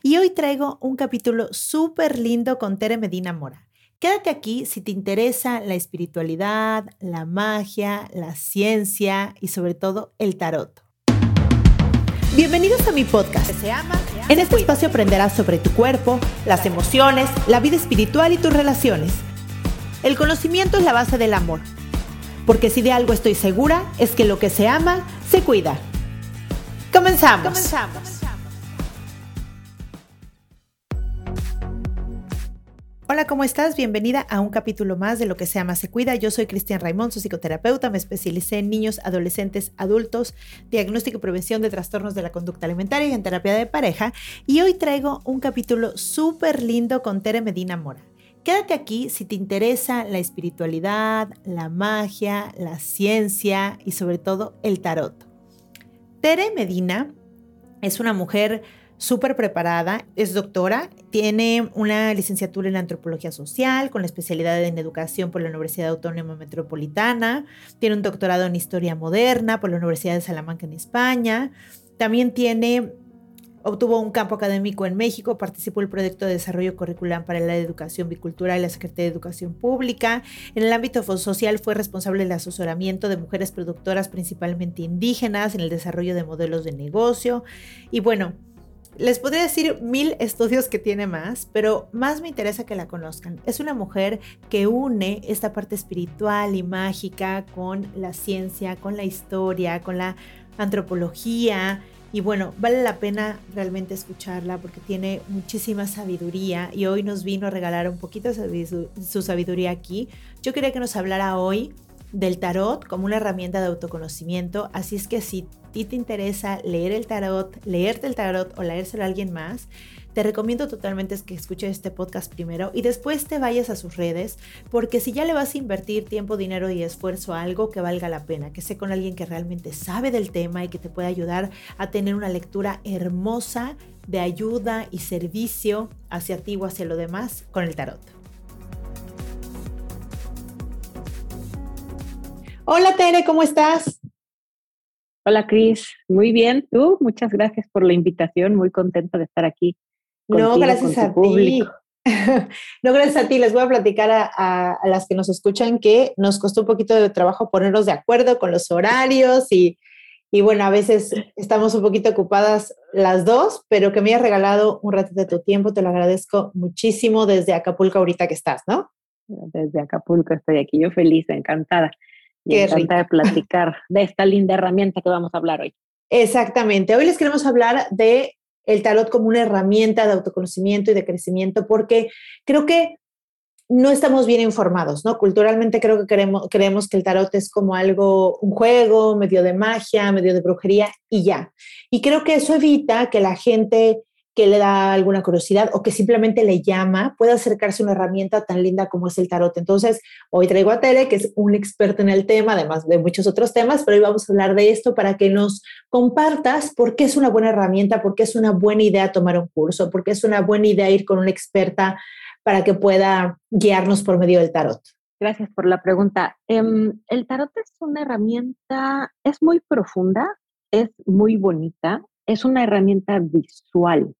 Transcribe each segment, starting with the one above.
Y hoy traigo un capítulo súper lindo con Tere Medina Mora. Quédate aquí si te interesa la espiritualidad, la magia, la ciencia y sobre todo el tarot. Bienvenidos a mi podcast. En este espacio aprenderás sobre tu cuerpo, las emociones, la vida espiritual y tus relaciones. El conocimiento es la base del amor. Porque si de algo estoy segura es que lo que se ama, se cuida. Comenzamos. Comenzamos. Hola, ¿cómo estás? Bienvenida a un capítulo más de Lo que se llama Se Cuida. Yo soy Cristian Raimond, su psicoterapeuta. Me especialicé en niños, adolescentes, adultos, diagnóstico y prevención de trastornos de la conducta alimentaria y en terapia de pareja. Y hoy traigo un capítulo súper lindo con Tere Medina Mora. Quédate aquí si te interesa la espiritualidad, la magia, la ciencia y sobre todo el tarot. Tere Medina es una mujer súper preparada, es doctora, tiene una licenciatura en antropología social con la especialidad en educación por la Universidad Autónoma Metropolitana, tiene un doctorado en historia moderna por la Universidad de Salamanca en España, también tiene Obtuvo un campo académico en México, participó en el proyecto de desarrollo curricular para la educación bicultural y la Secretaría de Educación Pública. En el ámbito social fue responsable del asesoramiento de mujeres productoras, principalmente indígenas, en el desarrollo de modelos de negocio. Y bueno, les podría decir mil estudios que tiene más, pero más me interesa que la conozcan. Es una mujer que une esta parte espiritual y mágica con la ciencia, con la historia, con la antropología. Y bueno, vale la pena realmente escucharla porque tiene muchísima sabiduría y hoy nos vino a regalar un poquito de su sabiduría aquí. Yo quería que nos hablara hoy del tarot como una herramienta de autoconocimiento. Así es que si a ti te interesa leer el tarot, leerte el tarot o leérselo a alguien más, te recomiendo totalmente que escuches este podcast primero y después te vayas a sus redes, porque si ya le vas a invertir tiempo, dinero y esfuerzo a algo que valga la pena, que sea con alguien que realmente sabe del tema y que te pueda ayudar a tener una lectura hermosa de ayuda y servicio hacia ti o hacia lo demás con el tarot. Hola Tere, ¿cómo estás? Hola Cris, muy bien. ¿Tú? Muchas gracias por la invitación, muy contenta de estar aquí. No, gracias a ti. no, gracias a ti. Les voy a platicar a, las que nos escuchan que nos costó un poquito de trabajo ponernos de acuerdo con los horarios y, y bueno, a veces estamos un poquito ocupadas las dos, pero que me hayas regalado un ratito de tu tiempo, te lo agradezco muchísimo desde Acapulco ahorita que estás, ¿no? Desde Acapulco estoy aquí, yo feliz, encantada. Qué de platicar de esta linda herramienta que vamos a hablar hoy. Exactamente. Hoy les queremos hablar de el tarot como una herramienta de autoconocimiento y de crecimiento, porque creo que no estamos bien informados, ¿no? Culturalmente creo que creemos, creemos que el tarot es como algo, un juego, medio de magia, medio de brujería y ya. Y creo que eso evita que la gente que le da alguna curiosidad o que simplemente le llama, puede acercarse a una herramienta tan linda como es el tarot. Entonces, hoy traigo a Tere, que es un experto en el tema, además de muchos otros temas, pero hoy vamos a hablar de esto para que nos compartas por qué es una buena herramienta, por qué es una buena idea tomar un curso, por qué es una buena idea ir con una experta para que pueda guiarnos por medio del tarot. Gracias por la pregunta. Em, el tarot es una herramienta, es muy profunda, es muy bonita, es una herramienta visual.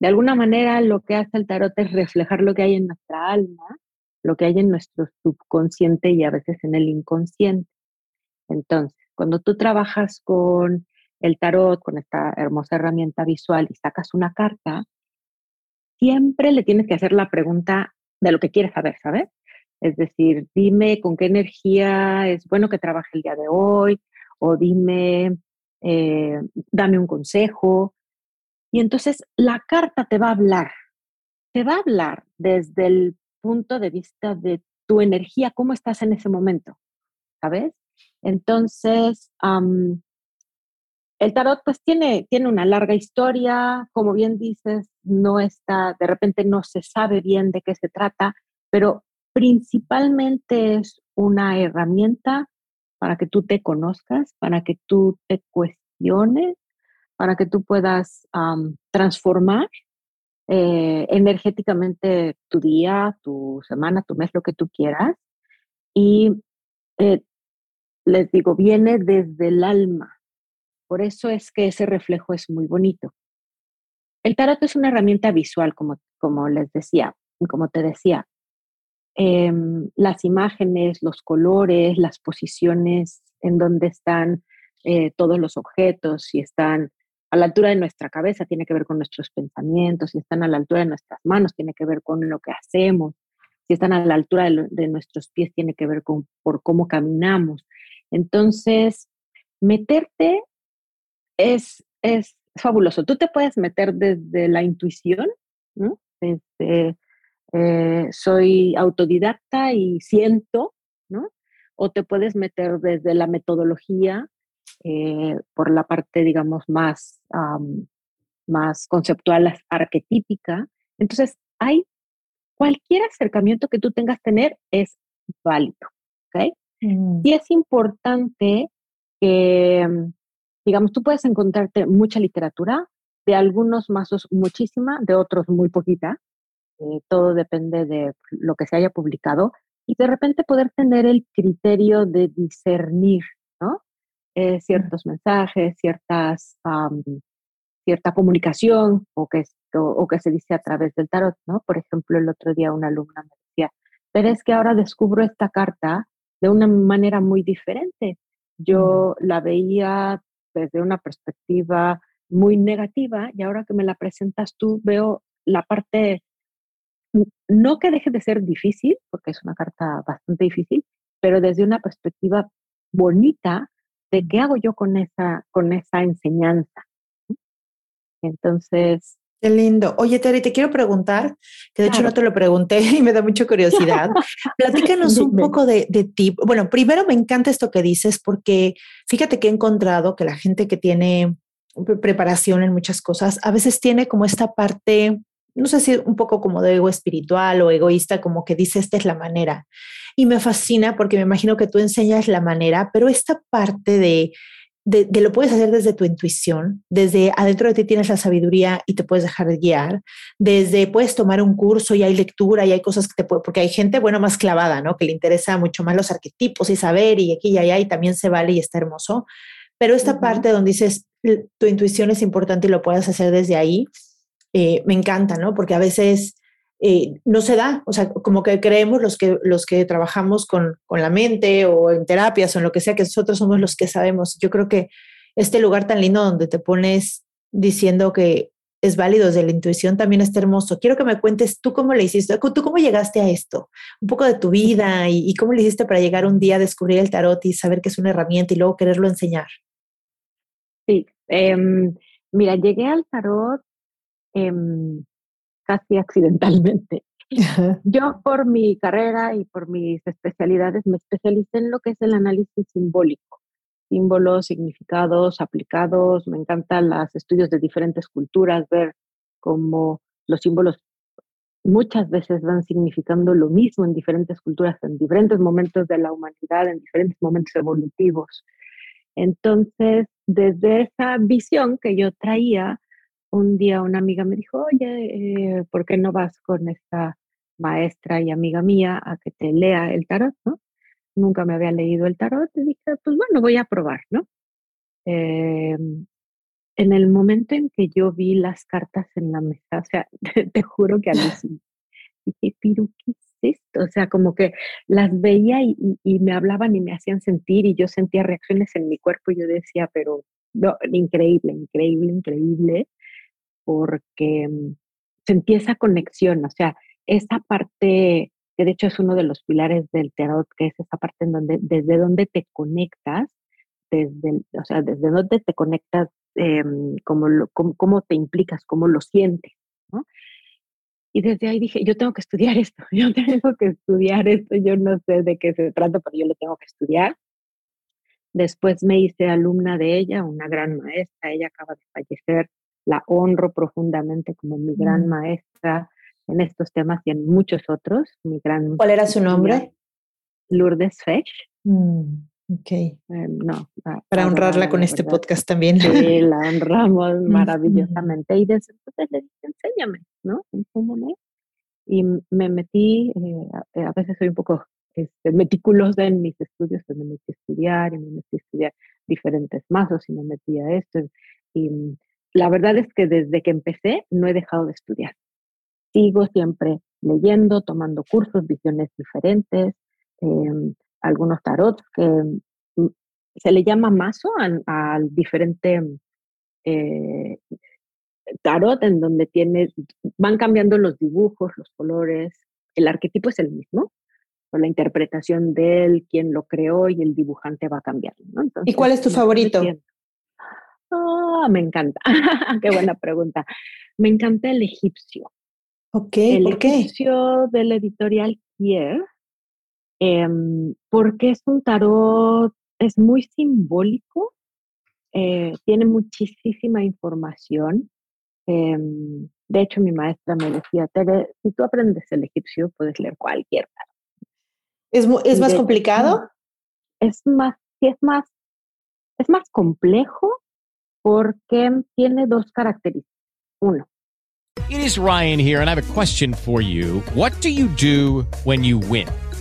De alguna manera lo que hace el tarot es reflejar lo que hay en nuestra alma, lo que hay en nuestro subconsciente y a veces en el inconsciente. Entonces, cuando tú trabajas con el tarot, con esta hermosa herramienta visual y sacas una carta, siempre le tienes que hacer la pregunta de lo que quieres saber, ¿sabes? Es decir, dime con qué energía es bueno que trabaje el día de hoy, o dime, eh, dame un consejo, y entonces la carta te va a hablar, te va a hablar desde el punto de vista de tu energía, cómo estás en ese momento, ¿sabes? Entonces, el tarot pues tiene, tiene una larga historia, como bien dices, no está, de repente no se sabe bien de qué se trata, pero principalmente es una herramienta para que tú te conozcas, para que tú te cuestiones, para que tú puedas transformar eh, energéticamente tu día, tu semana, tu mes, lo que tú quieras. Y eh, les digo, viene desde el alma. Por eso es que ese reflejo es muy bonito. El tarot es una herramienta visual, como, como les decía, como te decía. Em, las imágenes, los colores, las posiciones en donde están eh, todos los objetos, si están a la altura de nuestra cabeza, tiene que ver con nuestros pensamientos, si están a la altura de nuestras manos, tiene que ver con lo que hacemos, si están a la altura de, nuestros pies, tiene que ver con por cómo caminamos. Entonces, meterte es, es fabuloso. Tú te puedes meter desde la intuición. Desde, eh, soy autodidacta y siento, ¿no? O te puedes meter desde la metodología, eh, por la parte, digamos, más, más conceptual, arquetípica. Entonces, hay cualquier acercamiento que tú tengas tener es válido, ¿ok? Mm. Y es importante que, digamos, tú puedes encontrarte mucha literatura, de algunos mazos muchísima, de otros muy poquita, eh, todo depende de lo que se haya publicado, y de repente poder tener el criterio de discernir, ¿no? Eh, ciertos mensajes, ciertas, cierta comunicación o que, o, que se dice a través del tarot, ¿no? Por ejemplo, el otro día una alumna me decía, pero es que ahora descubro esta carta de una manera muy diferente. Yo la veía desde una perspectiva muy negativa y ahora que me la presentas tú veo la parte, no que deje de ser difícil, porque es una carta bastante difícil, pero desde una perspectiva bonita de qué hago yo con esa, con esa enseñanza. Entonces... Qué lindo. Oye, Terry, te quiero preguntar, que de hecho no te lo pregunté y me da mucha curiosidad. Platícanos un poco de, de ti. Bueno, primero me encanta esto que dices porque fíjate que he encontrado que la gente que tiene preparación en muchas cosas, a veces tiene como esta parte no sé si un poco como de ego espiritual o egoísta, como que dice, esta es la manera. Y me fascina porque me imagino que tú enseñas la manera, pero esta parte de, de, lo puedes hacer desde tu intuición, desde adentro de ti tienes la sabiduría y te puedes dejar de guiar, desde puedes tomar un curso y hay lectura y hay cosas que te puede, porque hay gente, bueno, más clavada, ¿no? Que le interesa mucho más los arquetipos y saber y aquí y allá y también se vale y está hermoso. Pero esta parte donde dices, tu intuición es importante y lo puedes hacer desde ahí, eh, me encanta, ¿no? Porque a veces eh, no se da, o sea, como que creemos los que, los que trabajamos con, con, la mente o en terapias o en lo que sea, que nosotros somos los que sabemos. Yo creo que este lugar tan lindo donde te pones diciendo que es válido desde la intuición también está hermoso. Quiero que me cuentes tú cómo le hiciste, tú cómo llegaste a esto, un poco de tu vida y, cómo le hiciste para llegar un día a descubrir el tarot y saber que es una herramienta y luego quererlo enseñar. Sí, em, mira, llegué al tarot Em, casi accidentalmente. Yo por mi carrera y por mis especialidades me especialicé en lo que es el análisis simbólico, símbolos, significados aplicados, me encantan los estudios de diferentes culturas, ver cómo los símbolos muchas veces van significando lo mismo en diferentes culturas, en diferentes momentos de la humanidad, en diferentes momentos evolutivos. Entonces, desde esa visión que yo traía, un día una amiga me dijo, oye, eh, ¿por qué no vas con esta maestra y amiga mía a que te lea el tarot? Nunca me había leído el tarot y dije, pues bueno, voy a probar, ¿no? Em, en el momento en que yo vi las cartas en la mesa, o sea, te, juro que a mí sí, dije, pero ¿qué es esto? O sea, como que las veía y, y, me hablaban y me hacían sentir y yo sentía reacciones en mi cuerpo y yo decía, pero no, increíble, increíble, increíble porque mm, sentí esa conexión, o sea, esa parte, que de hecho es uno de los pilares del tarot, que es esa parte en donde, desde donde te conectas, desde, o sea, desde donde te conectas, eh, cómo, cómo, te implicas, cómo lo sientes, ¿no? Y desde ahí dije, yo tengo que estudiar esto, yo tengo que estudiar esto, yo no sé de qué se trata, pero yo lo tengo que estudiar. Después me hice alumna de ella, una gran maestra. Ella acaba de fallecer. La honro profundamente como mi gran mm. maestra en estos temas y en muchos otros. Mi gran ¿Cuál era su nombre? Lourdes Fesh. Mm, ok. Eh, no. Para honrarla con este podcast también. Sí, la honramos maravillosamente. Y desde entonces le dije, enséñame, ¿no? Enséñame. Y me metí, eh, a veces soy un poco este, meticulosa en mis estudios, pues me metí a estudiar y me metí a estudiar diferentes mazos y me metí a esto. Y mm, la verdad es que desde que empecé no he dejado de estudiar. Sigo siempre leyendo, tomando cursos, visiones diferentes, em, algunos tarots que mm, se le llama mazo al, diferente eh, tarot en donde tiene, van cambiando los dibujos, los colores, el arquetipo es el mismo, la interpretación de él, quién lo creó y el dibujante va a cambiar. ¿Y cuál es tu favorito? Ah, me encanta. Qué buena pregunta. Me encanta el egipcio. Ok, el ¿por qué? egipcio del editorial Kier, em, porque es un tarot, es muy simbólico, eh, tiene muchísima información. Em, de hecho, mi maestra me decía, Tere, si tú aprendes el egipcio, puedes leer cualquier tarot. ¿Es, es más complicado? Es más, sí, es más, es más complejo porque tiene dos características. Uno. It is Ryan here, and I have a question for you. What do you do when you win?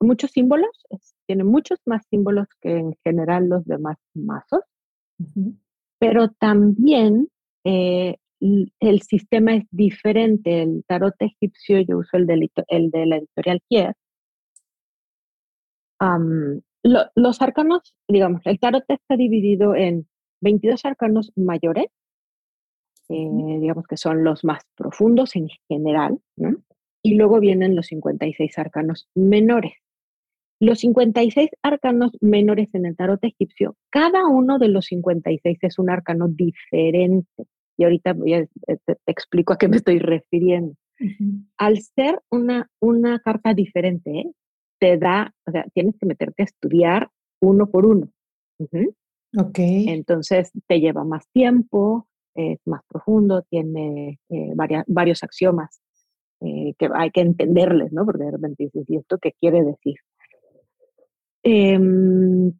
muchos símbolos. tiene muchos más símbolos que en general los demás mazos, pero también eh, el sistema es diferente. El tarot egipcio, yo uso el de, el de la editorial Kier. los arcanos, digamos, el tarot está dividido en 22 arcanos mayores, eh, digamos que son los más profundos en general, y luego vienen los 56 arcanos menores. Los 56 arcanos menores en el tarot egipcio, cada uno de los 56 es un arcano diferente. Y ahorita voy a, eh, te, explico a qué me estoy refiriendo. Al ser una, una carta diferente, te da, o sea, tienes que meterte a estudiar uno por uno. Ok. Entonces te lleva más tiempo, es más profundo, tiene eh, varios axiomas eh, que hay que entenderles, ¿no? Porque de repente dices, ¿y esto qué quiere decir? Em,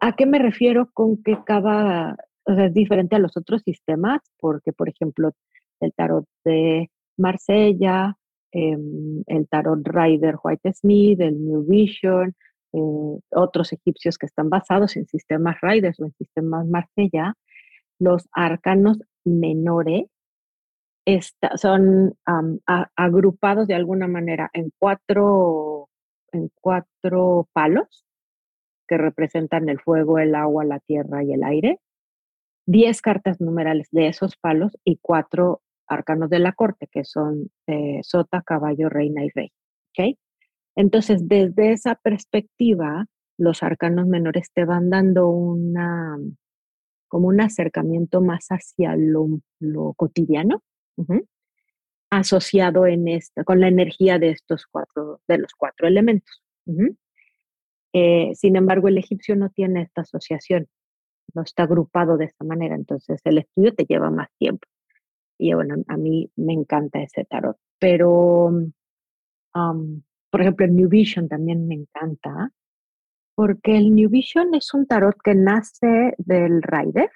¿A qué me refiero con que cada, es diferente a los otros sistemas? Porque, por ejemplo, el tarot de Marsella, em, el tarot Rider White Smith, el New Vision, eh, otros egipcios que están basados en sistemas Riders o en sistemas Marsella, los arcanos menores son agrupados de alguna manera en cuatro, en cuatro palos que representan el fuego, el agua, la tierra y el aire, 10 cartas numerales de esos palos y cuatro arcanos de la corte, que son eh, sota, caballo, reina y rey. ¿okay? Entonces, desde esa perspectiva, los arcanos menores te van dando una, como un acercamiento más hacia lo, cotidiano, asociado en esta, con la energía de estos cuatro, de los cuatro elementos. Eh, sin embargo, el egipcio no tiene esta asociación, no está agrupado de esta manera, entonces el estudio te lleva más tiempo. Y bueno, a mí me encanta ese tarot, pero, por ejemplo, el New Vision también me encanta, porque el New Vision es un tarot que nace del Rider,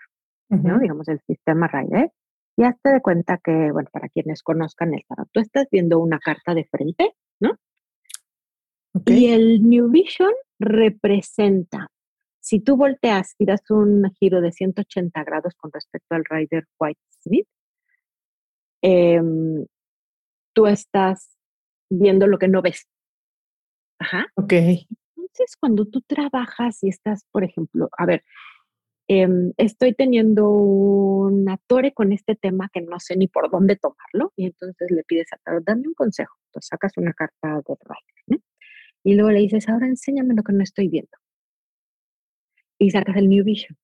¿no? digamos, el sistema Rider, y hazte de cuenta que, bueno, para quienes conozcan el tarot, tú estás viendo una carta de frente, ¿no? Y el New Vision representa, si tú volteas y das un giro de 180 grados con respecto al Rider White Smith, em, tú estás viendo lo que no ves. Ajá. Ok. Entonces, cuando tú trabajas y estás, por ejemplo, a ver, em, estoy teniendo una torre con este tema que no sé ni por dónde tomarlo, y entonces le pides a Tarot, dame un consejo. Entonces sacas una carta de Rider, y luego le dices, ahora enséñame lo que no estoy viendo. Y sacas el New Vision.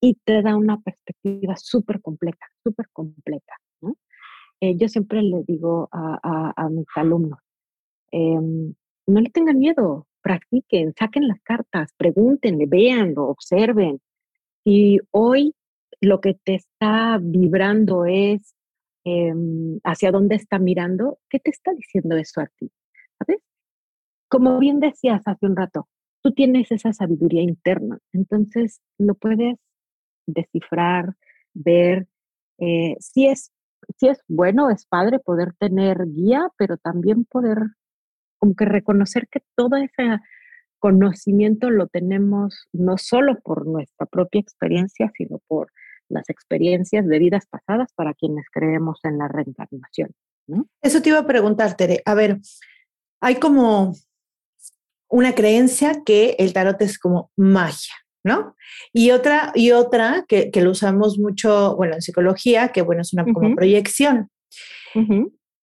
Y te da una perspectiva súper completa, súper completa. Eh, yo siempre le digo a, mis alumnos, em, no le tengan miedo, practiquen, saquen las cartas, pregúntenle, véanlo, observen. Y hoy lo que te está vibrando es em, hacia dónde está mirando, ¿qué te está diciendo eso a ti? ¿Sabes? Como bien decías hace un rato, tú tienes esa sabiduría interna, entonces lo puedes descifrar, ver. Eh, si, es, si es bueno, es padre poder tener guía, pero también poder como que reconocer que todo ese conocimiento lo tenemos no solo por nuestra propia experiencia, sino por las experiencias de vidas pasadas para quienes creemos en la reencarnación. Eso te iba a preguntar, Tere. A ver, hay como una creencia que el tarot es como magia, ¿no? Y otra, y otra que, que lo usamos mucho, bueno, en psicología, que bueno, es una como proyección.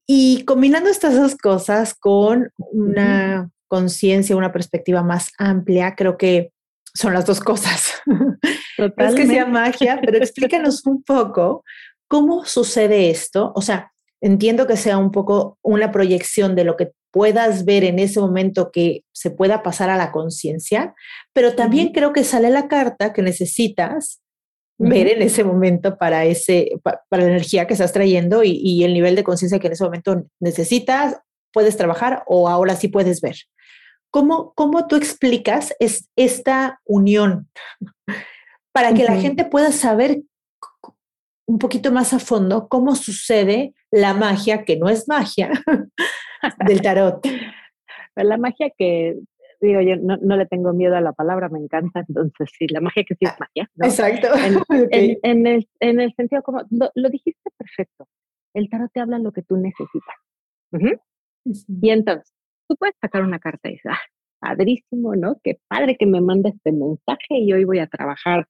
Y combinando estas dos cosas con una conciencia, una perspectiva más amplia, creo que son las dos cosas. No es que sea magia, pero explícanos un poco cómo sucede esto. O sea, entiendo que sea un poco una proyección de lo que puedas ver en ese momento que se pueda pasar a la conciencia, pero también creo que sale la carta que necesitas ver en ese momento para, ese, para la energía que estás trayendo y, el nivel de conciencia que en ese momento necesitas, puedes trabajar o ahora sí puedes ver. ¿Cómo, cómo tú explicas es, esta unión para que la gente pueda saber un poquito más a fondo cómo sucede la magia, que no es magia, del tarot? La magia que digo, yo no, le tengo miedo a la palabra, me encanta, entonces sí, la magia que sí es ah, magia. Exacto. En, el, en, el, sentido como, lo, dijiste perfecto, el tarot te habla lo que tú necesitas. Y entonces, tú puedes sacar una carta y dices, ah, padrísimo, ¿no? Qué padre que me manda este mensaje y hoy voy a trabajar,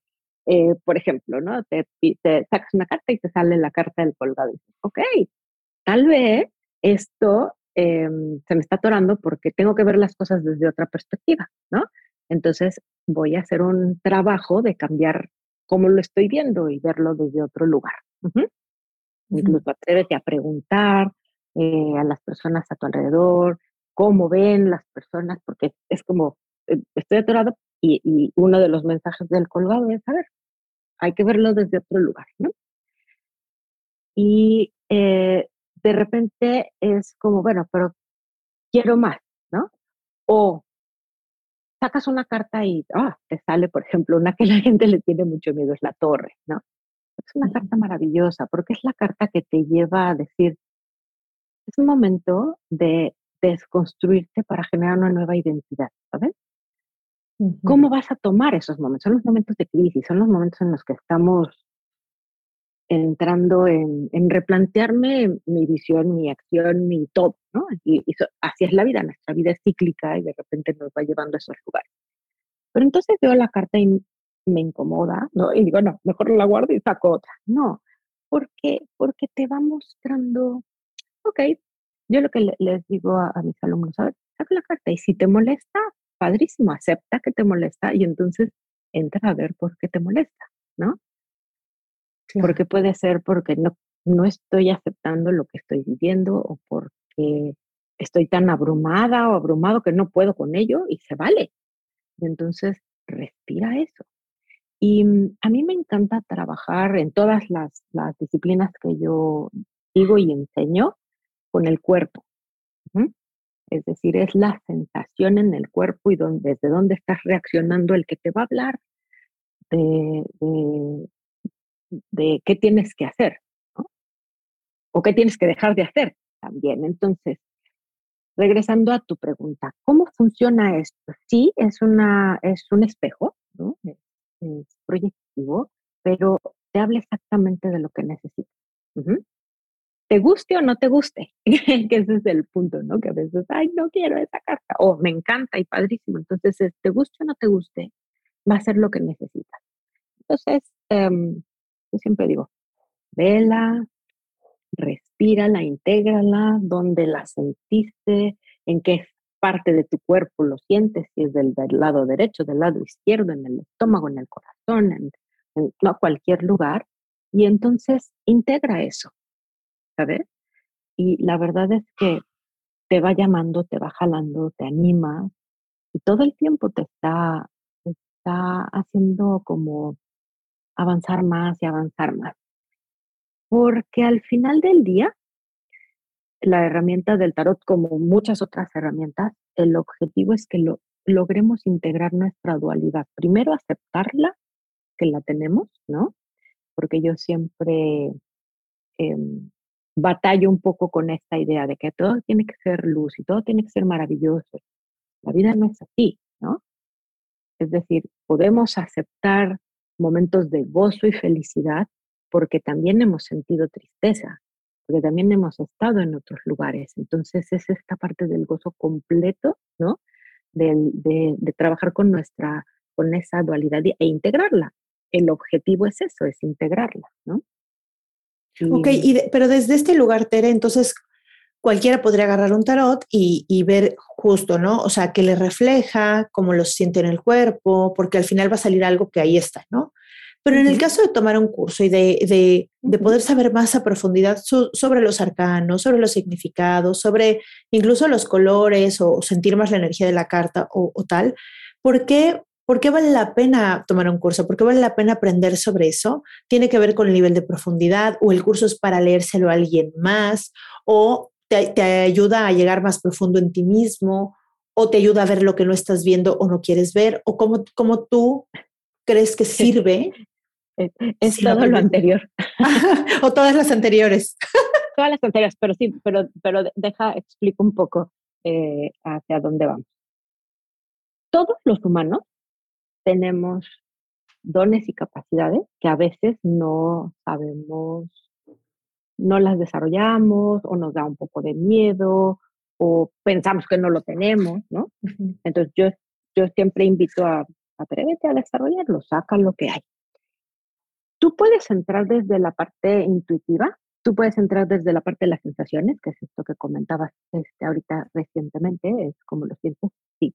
eh, por ejemplo, ¿no? Te, te, sacas una carta y te sale la carta del colgado y dices, ok, tal vez esto Em, se me está atorando porque tengo que ver las cosas desde otra perspectiva, ¿no? Entonces voy a hacer un trabajo de cambiar cómo lo estoy viendo y verlo desde otro lugar. Incluso atrévete a preguntar eh, a las personas a tu alrededor, cómo ven las personas, porque es como, eh, estoy atorado y, y, uno de los mensajes del colgado es, a ver, hay que verlo desde otro lugar, ¿no? Y eh, de repente es como, bueno, pero quiero más, ¿no? O sacas una carta y ah, te sale, por ejemplo, una que la gente le tiene mucho miedo, es la torre, ¿no? Es una carta maravillosa porque es la carta que te lleva a decir, es un momento de desconstruirte para generar una nueva identidad, ¿sabes? ¿Cómo vas a tomar esos momentos? Son los momentos de crisis, son los momentos en los que estamos entrando en, replantearme mi visión, mi acción, mi todo, ¿no? Y, así es la vida, nuestra vida es cíclica y de repente nos va llevando a esos lugares. Pero entonces veo la carta y me incomoda, ¿no? Y digo, no, mejor la guardo y saco otra. No, porque, porque te va mostrando, ok, yo lo que les digo a, mis alumnos, a ver, saca la carta y si te molesta, padrísimo, acepta que te molesta y entonces entra a ver por qué te molesta, ¿no? Porque puede ser porque no, no estoy aceptando lo que estoy viviendo o porque estoy tan abrumada o abrumado que no puedo con ello y se vale. Y entonces respira eso. Y mm, a mí me encanta trabajar en todas las, las disciplinas que yo digo y enseño con el cuerpo. Es decir, es la sensación en el cuerpo y desde dónde estás reaccionando el que te va a hablar de, qué tienes que hacer, O qué tienes que dejar de hacer también. Entonces, regresando a tu pregunta, ¿cómo funciona esto? Sí, es, una, es un espejo. Es, proyectivo, pero te habla exactamente de lo que necesitas. Te guste o no te guste, que ese es el punto, ¿no? Que a veces, ay, no quiero esa carta, o me encanta y padrísimo. Entonces, te guste o no te guste, va a ser lo que necesitas entonces, em, yo siempre digo, vela, respírala, intégrala, donde la sentiste, en qué parte de tu cuerpo lo sientes, si es del, lado derecho, del lado izquierdo, en el estómago, en el corazón, en, en no, cualquier lugar. Y entonces integra eso, ¿sabes? Y la verdad es que te va llamando, te va jalando, te anima y todo el tiempo te está, te está haciendo como avanzar más y avanzar más. Porque al final del día, la herramienta del tarot, como muchas otras herramientas, el objetivo es que lo, logremos integrar nuestra dualidad. Primero, aceptarla, que la tenemos, ¿no? Porque yo siempre em, batallo un poco con esta idea de que todo tiene que ser luz y todo tiene que ser maravilloso. La vida no es así, ¿no? Es decir, podemos aceptar momentos de gozo y felicidad porque también hemos sentido tristeza, porque también hemos estado en otros lugares. Entonces es esta parte del gozo completo, ¿no? De, trabajar con nuestra, con esa dualidad e integrarla. El objetivo es eso, es integrarla, ¿no? Ok, y pero desde este lugar, Tere, entonces cualquiera podría agarrar un tarot y, y, ver justo, ¿no? O sea, que le refleja, cómo lo siente en el cuerpo, porque al final va a salir algo que ahí está, ¿no? Pero en el caso de tomar un curso y de, poder saber más a profundidad sobre los arcanos, sobre los significados, sobre incluso los colores o sentir más la energía de la carta o, tal, ¿por qué, ¿por qué vale la pena tomar un curso? ¿Por qué vale la pena aprender sobre eso? ¿Tiene que ver con el nivel de profundidad o el curso es para leérselo a alguien más o te, ayuda a llegar más profundo en ti mismo o te ayuda a ver lo que no estás viendo o no quieres ver o cómo, cómo tú crees que sirve? Es, todo lo anterior. o todas las anteriores. todas las anteriores, pero sí, pero, pero deja, explico un poco eh, hacia dónde vamos. Todos los humanos tenemos dones y capacidades que a veces no sabemos, no las desarrollamos o nos da un poco de miedo o pensamos que no lo tenemos, ¿no? Entonces yo, yo siempre invito a atrévete a desarrollarlo, saca lo que hay. Tú puedes entrar desde la parte intuitiva, tú puedes entrar desde la parte de las sensaciones, que es esto que comentabas este, ahorita recientemente, es como lo sientes, sí.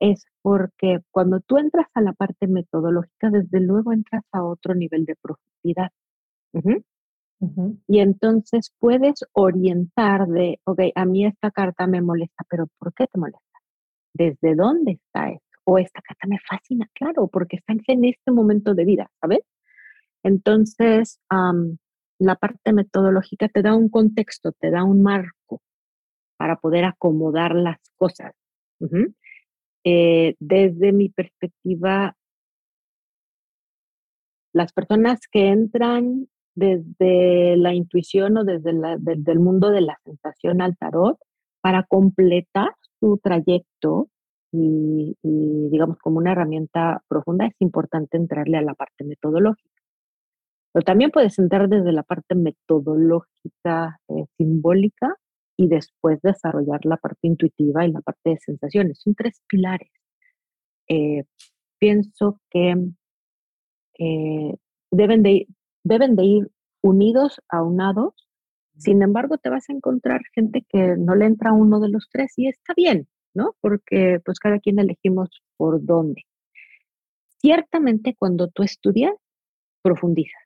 Es porque cuando tú entras a la parte metodológica, desde luego entras a otro nivel de profundidad. Uh -huh. Uh -huh. Y entonces puedes orientar de, ok, a mí esta carta me molesta, pero ¿por qué te molesta? ¿Desde dónde está eso? o esta carta me fascina, claro, porque están en este momento de vida, ¿sabes? Entonces, um, la parte metodológica te da un contexto, te da un marco para poder acomodar las cosas. Uh -huh. Eh, desde mi perspectiva, las personas que entran desde la intuición o desde, el mundo de la sensación al tarot para completar su trayecto y, y, digamos como una herramienta profunda, es importante entrarle a la parte metodológica. Pero también puedes entrar desde la parte metodológica eh, simbólica y después desarrollar la parte intuitiva y la parte de sensaciones. Son tres pilares. Eh, pienso que eh, deben, de, deben de ir unidos, aunados. Sin embargo, te vas a encontrar gente que no le entra uno de los tres y está bien ¿no? Porque pues cada quien elegimos por dónde. Ciertamente cuando tú estudias, profundizas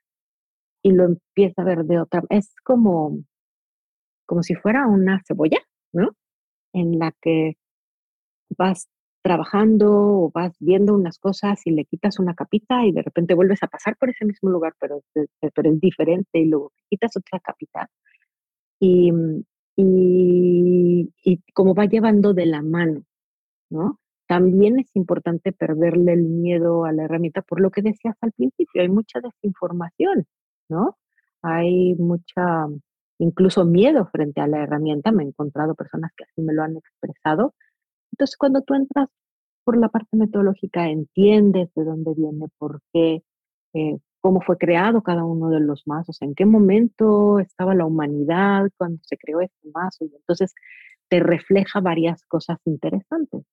y lo empiezas a ver de otra, es como, como si fuera una cebolla, ¿no? En la que vas trabajando o vas viendo unas cosas y le quitas una capita y de repente vuelves a pasar por ese mismo lugar, pero, pero es diferente y luego quitas otra capita. Y, y, y como va llevando de la mano, ¿no? También es importante perderle el miedo a la herramienta, por lo que decías al principio, hay mucha desinformación, ¿no? Hay mucha, incluso miedo frente a la herramienta, me he encontrado personas que así me lo han expresado. Entonces, cuando tú entras por la parte metodológica, entiendes de dónde viene, por qué, eh, cómo fue creado cada uno de los mazos, en qué momento estaba la humanidad cuando se creó este mazo, y entonces te refleja varias cosas interesantes.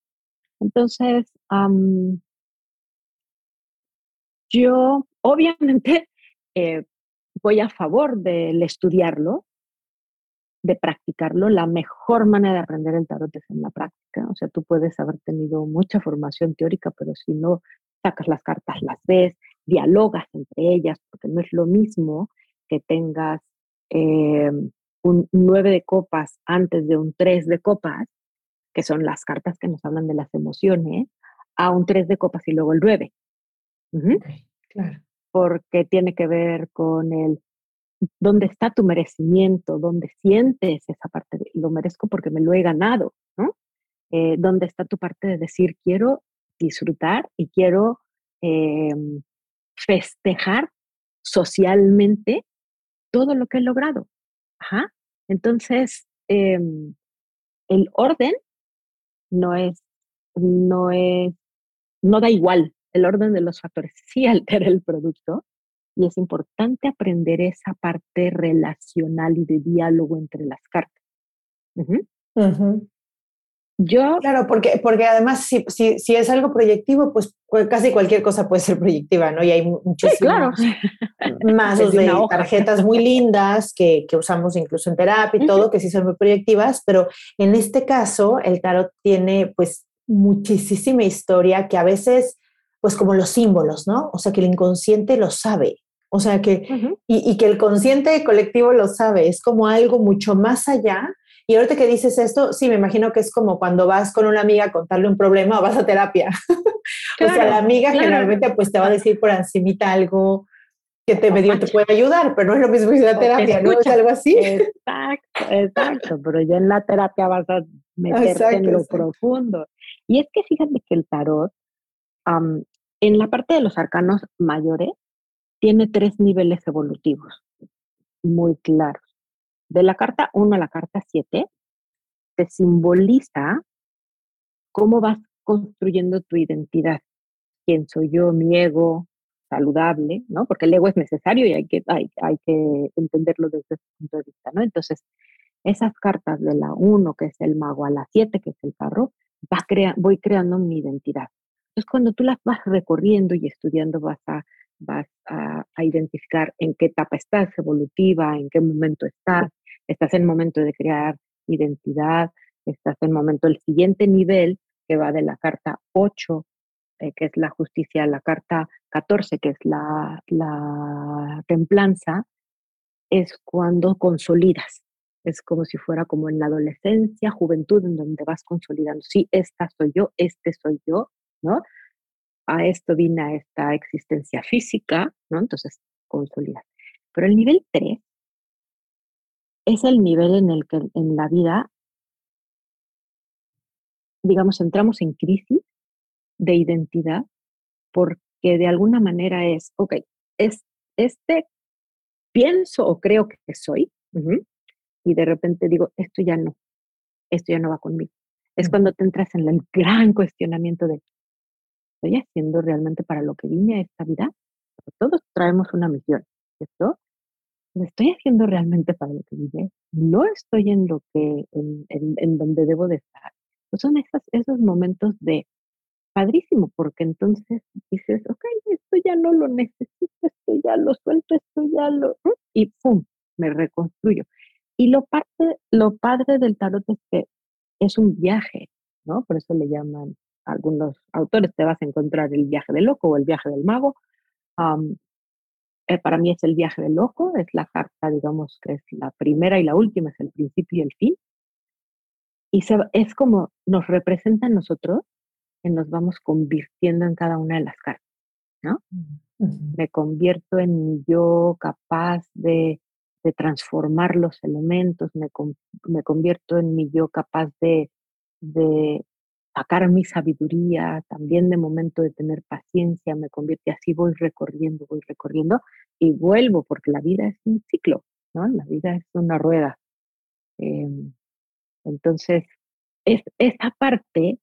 Entonces, yo obviamente eh, voy a favor del estudiarlo, de practicarlo. La mejor manera de aprender el tarot es en la práctica. O sea, tú puedes haber tenido mucha formación teórica, pero si no sacas las cartas, las ves, dialogas entre ellas, porque no es lo mismo que tengas eh, un 9 de copas antes de un 3 de copas, que son las cartas que nos hablan de las emociones, a un 3 de copas y luego el 9. claro. Porque tiene que ver con el dónde está tu merecimiento, dónde sientes esa parte de lo merezco porque me lo he ganado, ¿no? Eh, dónde está tu parte de decir quiero disfrutar y quiero em, festejar socialmente todo lo que he logrado. Ajá. Entonces, em, el orden no es, no es, no da igual. El orden de los factores sí altera el producto, y es importante aprender esa parte relacional y de diálogo entre las cartas. Yo, claro, porque, porque además si, si, si, es algo proyectivo, pues, casi cualquier cosa puede ser proyectiva, ¿no? Y hay muchísimos más de tarjetas muy lindas que, que, usamos incluso en terapia y todo, que sí son muy proyectivas, pero en este caso el tarot tiene pues muchísima historia que a veces pues como los símbolos, ¿no? O sea, que el inconsciente lo sabe. O sea, que, y, y, que el consciente colectivo lo sabe, es como algo mucho más allá. Y ahorita que dices esto, sí, me imagino que es como cuando vas con una amiga a contarle un problema o vas a terapia. o sea, la amiga generalmente pues te va a decir por encimita algo que te medio te puede ayudar, pero no es lo mismo que la terapia, ¿no? Es algo así. Exacto, exacto, pero ya en la terapia vas a meterte en lo profundo. Y es que fíjate que el tarot, en la parte de los arcanos mayores, tiene tres niveles evolutivos muy claros. De la carta 1 a la carta 7, te simboliza cómo vas construyendo tu identidad. ¿Quién soy yo? Mi ego saludable, ¿no? Porque el ego es necesario y hay que, hay, hay que entenderlo desde ese punto de vista, ¿no? Entonces, esas cartas de la 1, que es el mago, a la 7, que es el carro, va crea voy creando mi identidad. Entonces, cuando tú las vas recorriendo y estudiando, vas a, vas a, identificar en qué etapa estás evolutiva, en qué momento estás, estás en el momento de crear identidad, estás en el momento del siguiente nivel, que va de la carta 8, eh, que es la justicia, a la carta 14, que es la, la templanza, es cuando consolidas. Es como si fuera como en la adolescencia, juventud, en donde vas consolidando. Sí, esta soy yo, este soy yo, ¿no? A esto vine a esta existencia física, ¿no? Entonces, consolidar. Pero el nivel 3 es el nivel en el que en la vida, digamos, entramos en crisis de identidad porque de alguna manera es, ok, es este pienso o creo que soy, y de repente digo, esto ya no, esto ya no va conmigo. Es cuando te entras en el gran cuestionamiento de, ¿estoy haciendo realmente para lo que vine a esta vida? Todos traemos una misión, ¿cierto? ¿Lo estoy haciendo realmente para lo que vine? No estoy en lo que, en, en, donde debo de estar. Pues son esos, esos momentos de padrísimo, porque entonces dices, ok, esto ya no lo necesito, esto ya lo suelto, esto ya lo, y pum, me reconstruyo. Y lo, parte, lo padre del tarot es que es un viaje, ¿no? Por eso le llaman algunos autores, te vas a encontrar el viaje del loco o el viaje del mago. Eh, para mí es el viaje del loco, es la carta, digamos, que es la primera y la última, es el principio y el fin. Y es como nos representa a nosotros que nos vamos convirtiendo en cada una de las cartas, ¿no? Me convierto en yo capaz de, de transformar los elementos, me, me, convierto en mi yo capaz de, de sacar mi sabiduría, también de momento de tener paciencia, me convierte así, voy recorriendo, voy recorriendo y vuelvo, porque la vida es un ciclo, ¿no? La vida es una rueda. Em, entonces, es, esa parte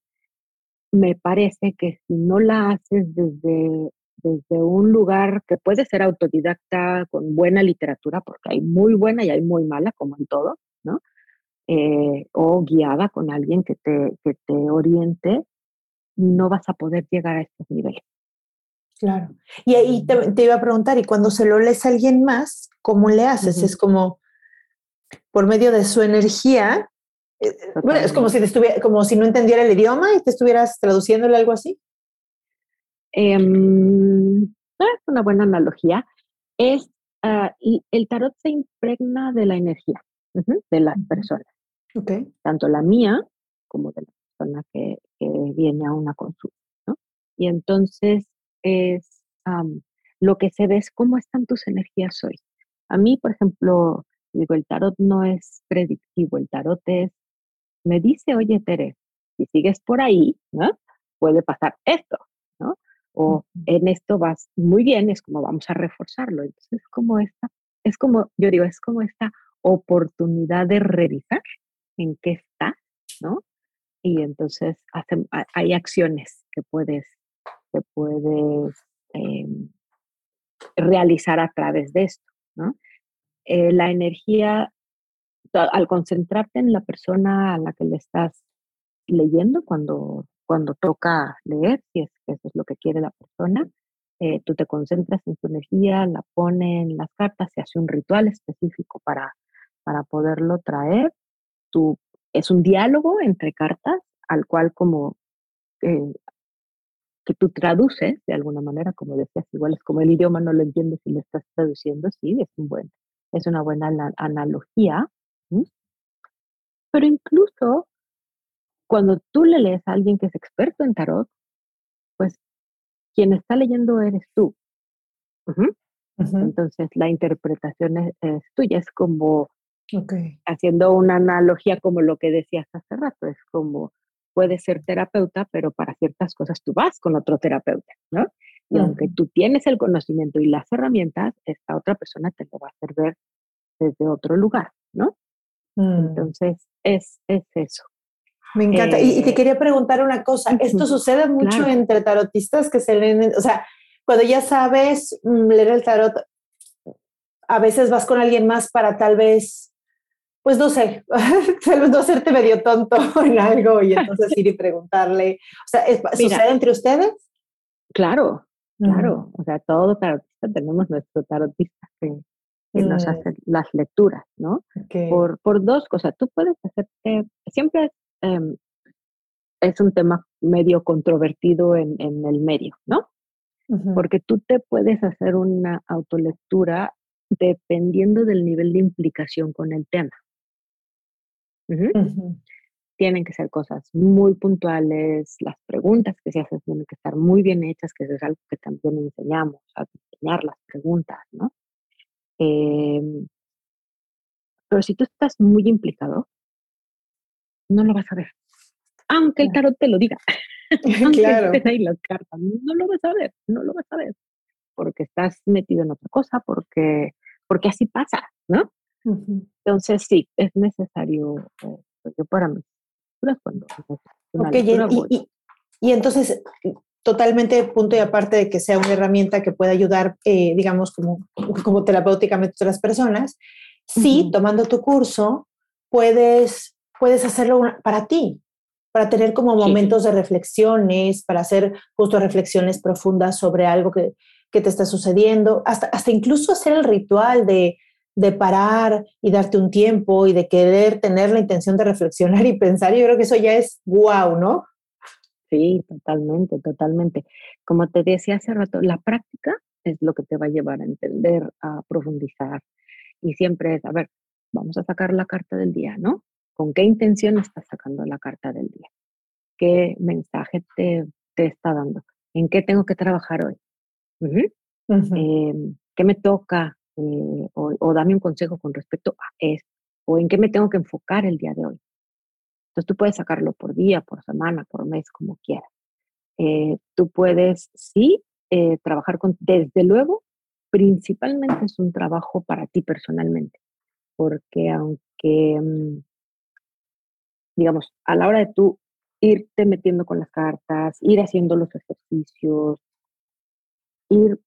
me parece que si no la haces desde, desde un lugar que puede ser autodidacta, con buena literatura, porque hay muy buena y hay muy mala, como en todo, ¿no? Eh, o guiada con alguien que te, que te oriente, no vas a poder llegar a estos niveles. Claro. Y ahí te, iba a preguntar, y cuando se lo lees a alguien más, ¿cómo le haces? Es como por medio de su energía, eh, bueno, es como si, estuviera, como si no entendiera el idioma y te estuvieras traduciéndole algo así. Em, es una buena analogía. Es, ah, el tarot se impregna de la energía de las personas. Okay. Tanto la mía como de la persona que, que viene a una consulta. ¿no? Y entonces es lo que se ve es cómo están tus energías hoy. A mí, por ejemplo, digo, el tarot no es predictivo, el tarot es me dice, oye, Tere, si sigues por ahí, ¿no? Puede pasar esto, ¿no? O en esto vas muy bien, es como vamos a reforzarlo. Entonces, es como esta, es como, yo digo, es como esta oportunidad de revisar en qué está, ¿no? Y entonces hay acciones que puedes, que puedes em, realizar a través de esto, ¿no? Eh, la energía al concentrarte en la persona a la que le estás leyendo cuando, cuando toca leer, si es eso es lo que quiere la persona, eh, tú te concentras en su energía, la pone en las cartas, se hace un ritual específico para, para poderlo traer. Tú, es un diálogo entre cartas al cual como eh, que tú traduces de alguna manera, como decías, igual es como el idioma no lo entiendes si lo estás traduciendo, sí, es, un buen, es una buena analogía pero incluso cuando tú le lees a alguien que es experto en tarot, pues quien está leyendo eres tú. Entonces la interpretación es, tuya, es como haciendo una analogía como lo que decías hace rato, es como puedes ser terapeuta, pero para ciertas cosas tú vas con otro terapeuta, ¿no? Y aunque tú tienes el conocimiento y las herramientas, esta otra persona te lo va a hacer ver desde otro lugar, ¿no? Mm. Entonces, es, es eso. Me encanta. y, te eh, quería preguntar una cosa. Esto sucede mucho entre tarotistas que se leen, o sea, cuando ya sabes mm, leer el tarot, a veces vas con alguien más para tal vez, pues no sé, tal vez no hacerte medio tonto en algo y entonces ir y preguntarle. O sea, ¿sucede entre ustedes? Claro, claro. O sea, todo tarotista tenemos nuestro tarotista que, que nos mm. hace las lecturas, ¿no? Por, por dos cosas. Tú puedes hacerte, siempre em, es un tema medio controvertido en, en el medio, ¿no? Porque tú te puedes hacer una autolectura dependiendo del nivel de implicación con el tema. Tienen que ser cosas muy puntuales, las preguntas que se hacen tienen que estar muy bien hechas, que es algo que también enseñamos, a enseñar las preguntas, ¿no? Em, pero si tú estás muy implicado, no lo vas a ver. Aunque el tarot te lo diga. Aunque claro. ahí las cartas, no lo vas a ver, no lo vas a ver. Porque estás metido en otra cosa, porque, porque así pasa, ¿no? Entonces sí, es necesario, eh, pues, para mí, cuando... Okay, y, y, entonces, totalmente punto y aparte de que sea una herramienta que pueda ayudar, eh, digamos, como, como terapéuticamente a otras personas, sí, tomando tu curso, puedes, puedes hacerlo para ti, para tener como momentos de reflexiones, para hacer justo reflexiones profundas sobre algo que, que te está sucediendo, hasta, hasta incluso hacer el ritual de, de parar y darte un tiempo y de querer tener la intención de reflexionar y pensar, yo creo que eso ya es wow, ¿no? Sí, totalmente, totalmente. Como te decía hace rato, la práctica es lo que te va a llevar a entender, a profundizar. Y siempre es, a ver, vamos a sacar la carta del día, ¿no? ¿Con qué intención estás sacando la carta del día? ¿Qué mensaje te, te está dando? ¿En qué tengo que trabajar hoy? Em, ¿Qué me toca? Eh, o, dame un consejo con respecto a esto. ¿O en qué me tengo que enfocar el día de hoy? Entonces tú puedes sacarlo por día, por semana, por mes, como quieras. Eh, tú puedes, sí, eh, trabajar con, desde luego, principalmente es un trabajo para ti personalmente, porque aunque, mm, digamos, a la hora de tú irte metiendo con las cartas, ir haciendo los ejercicios, ir,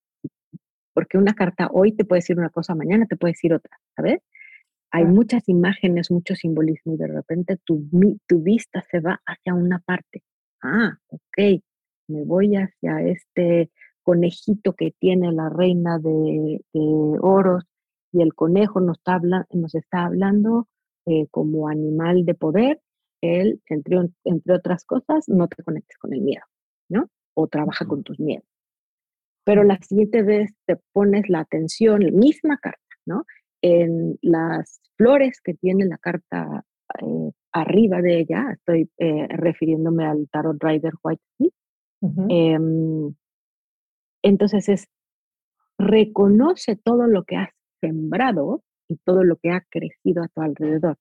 porque una carta hoy te puede decir una cosa, mañana te puede decir otra, ¿sabes? Hay muchas imágenes, mucho simbolismo y de repente tu, tu vista se va hacia una parte. Ah, ok, me voy hacia este conejito que tiene la reina de, oros y el conejo nos está, nos está hablando eh, como animal de poder. Él, entre, entre otras cosas, no te conectes con el miedo, ¿no? O trabaja con tus miedos. Pero la siguiente vez te pones la atención, la misma carta, ¿no? En las flores que tiene la carta eh, arriba de ella, estoy eh, refiriéndome al Tarot Rider White Em, entonces es, reconoce todo lo que has sembrado y todo lo que ha crecido a tu alrededor.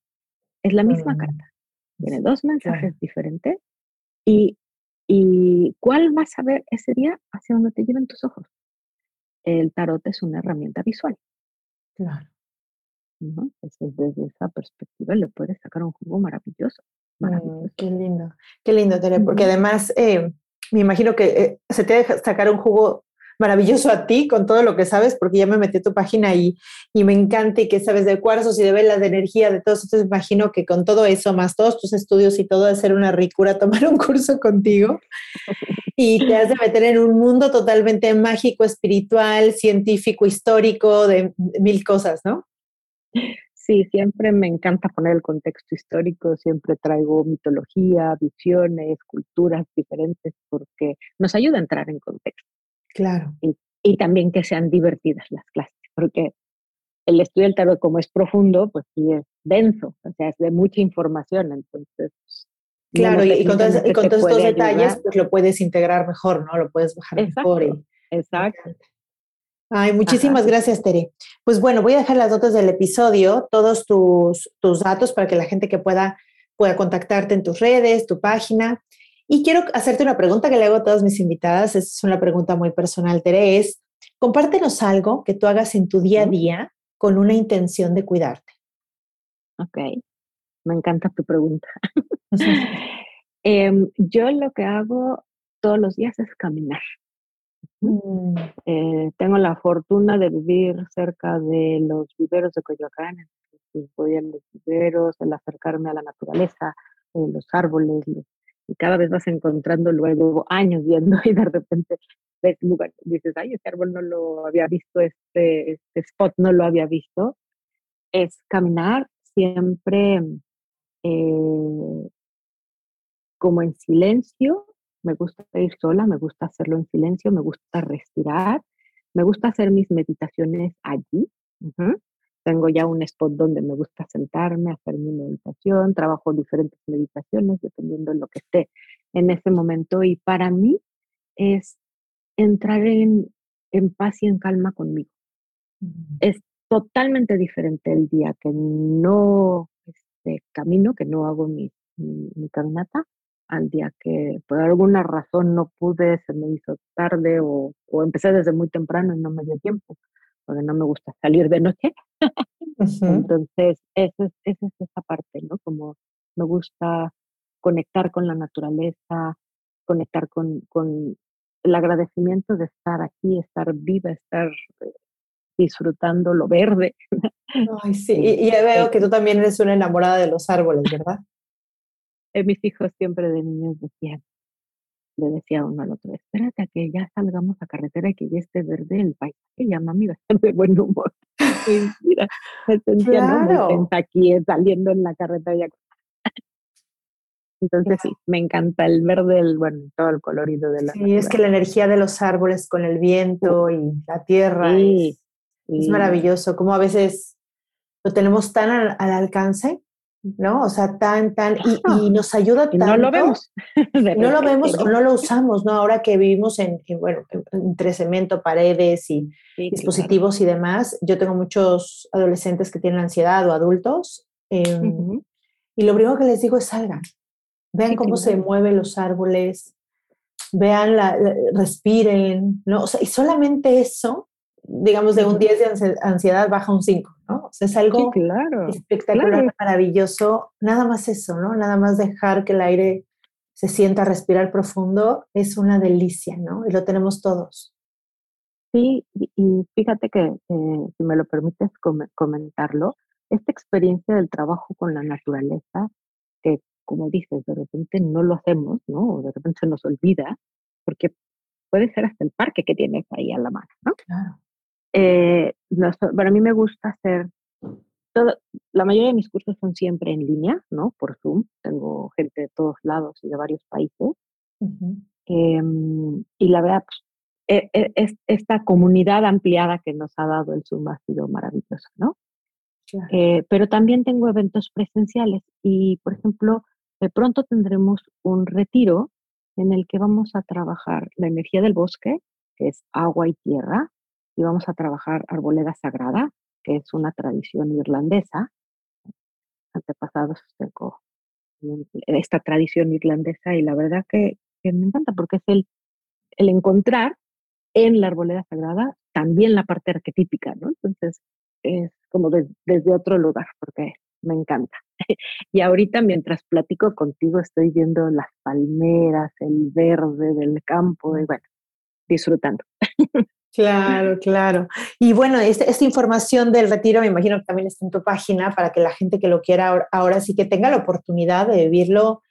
Es la misma mm. carta. Tiene dos mensajes diferentes y, y ¿cuál vas a ver ese día hacia donde te lleven tus ojos? El tarot es una herramienta visual. Claro. Entonces, desde esa perspectiva le puedes sacar un jugo maravilloso. Mm, qué lindo, qué lindo, Tere, porque además eh, me imagino que eh, se te deja sacar un jugo maravilloso a ti con todo lo que sabes, porque ya me metí tu página y, y me encanta y que sabes de cuarzos y de velas, de energía, de todo eso. Entonces imagino que con todo eso, más todos tus estudios y todo, ser una ricura tomar un curso contigo y te has de meter en un mundo totalmente mágico, espiritual, científico, histórico, de mil cosas, ¿no? Sí, siempre me encanta poner el contexto histórico, siempre traigo mitología, visiones, culturas diferentes, porque nos ayuda a entrar en contexto. Claro. Y, también que sean divertidas las clases, porque el estudio del tarot, como es profundo, pues sí es denso, o sea, es de mucha información, entonces... Claro, y, con, todos, estos detalles, pues lo puedes integrar mejor, ¿no? Lo puedes bajar mejor. Exacto. Ay, muchísimas gracias, Tere. Pues bueno, voy a dejar las notas del episodio, todos tus, tus datos para que la gente que pueda, pueda contactarte en tus redes, tu página. Y quiero hacerte una pregunta que le hago a todas mis invitadas. Es una pregunta muy personal, Tere. Es, compártenos algo que tú hagas en tu día a día con una intención de cuidarte. Ok, me encanta tu pregunta. Em, yo lo que hago todos los días es caminar. Mm. Eh, tengo la fortuna de vivir cerca de los viveros de Coyoacán, entonces voy a los viveros, el acercarme a la naturaleza, eh, los árboles, y cada vez vas encontrando luego años viendo y de repente ves lugar, dices, ay, este árbol no lo había visto, este, este spot no lo había visto. Es caminar siempre eh, como en silencio, me gusta ir sola, me gusta hacerlo en silencio, me gusta respirar, me gusta hacer mis meditaciones allí. Tengo ya un spot donde me gusta sentarme, hacer mi meditación, trabajo diferentes meditaciones dependiendo de lo que esté en ese momento y para mí es entrar en, en paz y en calma conmigo. Es totalmente diferente el día que no este, camino, que no hago mi, mi caminata, al día que por alguna razón no pude, se me hizo tarde o, o empecé desde muy temprano y no me dio tiempo, porque no me gusta salir de noche. Entonces, esa es, esa es esa parte, ¿no? Como me gusta conectar con la naturaleza, conectar con, con el agradecimiento de estar aquí, estar viva, estar eh, disfrutando lo verde. Ay, sí, y, y veo que tú también eres una enamorada de los árboles, ¿verdad? Eh, mis hijos siempre de niños decían, le decía uno al otro, espérate a que ya salgamos a carretera y que ya esté verde el paisaje, ya mami va a estar de buen humor. Mira, me sentía Claro. aquí eh, saliendo en la carretera. Entonces sí, me encanta el verde, el, bueno, todo el colorido de la Sí, es que la energía de los árboles con el viento y la tierra Sí, es, es sí. maravilloso. Como a veces lo tenemos tan al, al alcance, ¿no? O sea, tan, tan, y, nos ayuda tanto. no lo vemos. No lo vemos o ¿no? lo usamos, ¿no? Ahora que vivimos en, en, bueno, en- entre cemento, paredes y Sí, dispositivos y demás, yo tengo muchos adolescentes que tienen ansiedad o adultos, eh. Ujú. y lo primero que les digo es salgan, vean Sí, cómo se mueven los árboles, vean, la, la- respiren, ¿no? O sea, y solamente eso, digamos, de un Ujú. 10 de ansi- ansiedad baja un 5, ¿no? O sea, es Sí, algo claro. espectacular, claro. maravilloso, nada más eso, ¿no? Nada más dejar que el aire se sienta, respirar profundo, es una delicia, ¿no? Y lo tenemos todos. Sí, y, fíjate que, eh, si me lo permites come- comentarlo, esta experiencia del trabajo con la naturaleza, que como dices, de repente no lo hacemos, ¿no? O de repente se nos olvida, porque puede ser hasta el parque que tienes ahí a la mano, ¿no? Claro. Eh, nos- para mí me gusta hacer todo, la mayoría de mis cursos son siempre en línea, ¿no? Por Zoom. Tengo gente de todos lados y de varios países. Em, y la verdad, pues, e- e- es- esta comunidad ampliada que nos ha dado el Zoom ha sido maravillosa, ¿no? Claro. Eh, pero también tengo eventos presenciales y, por ejemplo, de pronto tendremos un retiro en el que vamos a trabajar la energía del bosque, que es agua y tierra, y vamos a trabajar arboleda sagrada, que es una tradición irlandesa. Antepasados tengo esta tradición irlandesa y la verdad que, que me encanta porque es el, el encontrar en la arboleda sagrada también la parte arquetípica, ¿no? Entonces es como des- desde otro lugar porque me encanta. y ahorita mientras platico contigo estoy viendo las palmeras, el verde del campo y bueno, disfrutando. Claro, claro. Y bueno, este- esta información del retiro me imagino que también está en tu página para que la gente que lo quiera ahora, ahora sí que tenga la oportunidad de vivirlo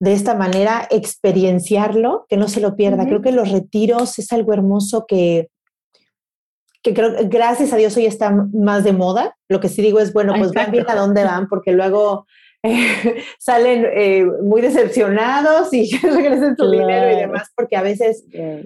de esta manera, experienciarlo, que no se lo pierda. Creo que los retiros es algo hermoso que, que creo gracias a Dios hoy está más de moda. Lo que sí digo es, bueno, pues vean bien a dónde van, porque luego eh, salen eh, muy decepcionados y regresan su dinero y Claro. demás, porque a veces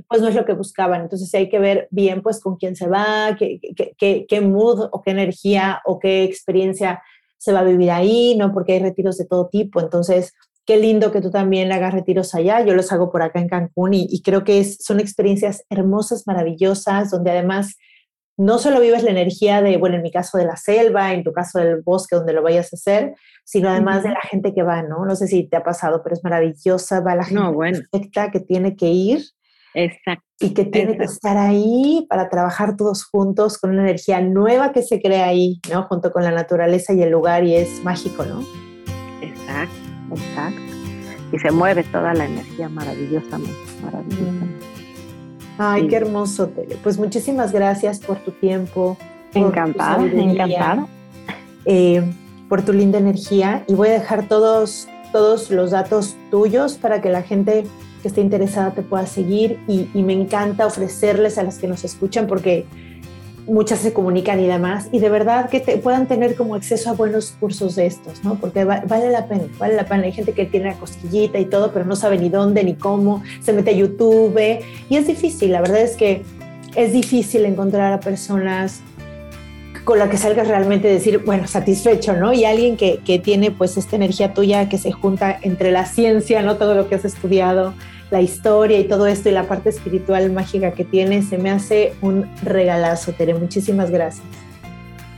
pues no es lo que buscaban. Entonces hay que ver bien pues con quién se va, qué, qué, qué, qué mood o qué energía o qué experiencia se va a vivir ahí, ¿no? Porque hay retiros de todo tipo. Entonces, qué lindo que tú también le hagas retiros allá. Yo los hago por acá en Cancún y, y creo que es, son experiencias hermosas, maravillosas, donde además no solo vives la energía de, bueno, en mi caso de la selva, en tu caso del bosque donde lo vayas a hacer, sino además de la gente que va, ¿no? No sé si te ha pasado, pero es maravillosa, va la gente No, bueno. perfecta que tiene que ir exacto. y que tiene que estar ahí para trabajar todos juntos con una energía nueva que se crea ahí, ¿no? Junto con la naturaleza y el lugar y es mágico, ¿no? Exacto, exacto. Y se mueve toda la energía maravillosamente, maravillosamente. Ay, qué hermoso, Tere. Pues muchísimas gracias por tu tiempo. Encantada, encantada. eh, por tu linda energía y voy a dejar todos, todos los datos tuyos para que la gente que esté interesada te pueda seguir y, y me encanta ofrecerles a las que nos escuchan porque muchas se comunican y demás y de verdad que te, puedan tener como acceso a buenos cursos de estos, ¿no? Porque va- vale la pena, vale la pena. Hay gente que tiene la cosquillita y todo, pero no sabe ni dónde ni cómo, se mete a YouTube y es difícil, la verdad es que es difícil encontrar a personas con la que salgas realmente decir, bueno, satisfecho, ¿no? Y alguien que, que tiene pues esta energía tuya que se junta entre la ciencia, ¿no? Todo lo que has estudiado, la historia y todo esto y la parte espiritual mágica que tiene, se me hace un regalazo, Tere. Muchísimas gracias.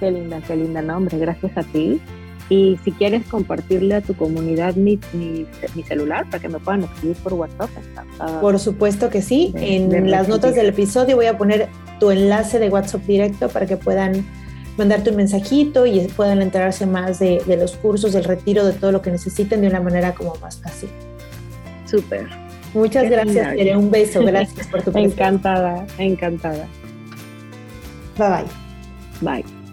Qué linda, qué linda nombre, gracias a ti. Y si quieres compartirle a tu comunidad mi, mi, mi celular para que me puedan escribir por WhatsApp, encantada. Por supuesto que sí. De- en de las notas del episodio voy a poner tu enlace de WhatsApp directo para que puedan mandarte un mensajito y puedan enterarse más de, de los cursos, del retiro, de todo lo que necesiten de una manera como más fácil. Súper. Muchas Qué gracias. Tere. Un beso. Gracias por tu presencia. Encantada, encantada. Bye bye. Bye.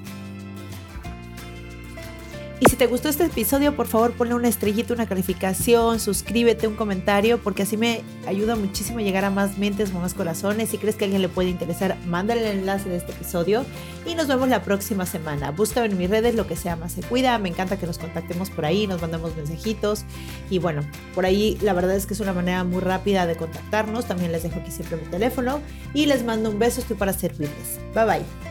Y si te gustó este episodio, por favor ponle una estrellita, una calificación, suscríbete, un comentario, porque así me ayuda muchísimo a llegar a más mentes, más corazones. Si crees que a alguien le puede interesar, mándale el enlace de este episodio y nos vemos la próxima semana. Búscame en mis redes lo que sea más se cuida. Me encanta que nos contactemos por ahí, nos mandamos mensajitos y bueno, por ahí la verdad es que es una manera muy rápida de contactarnos. También les dejo aquí siempre mi teléfono y les mando un beso, estoy para servirles. Bye bye.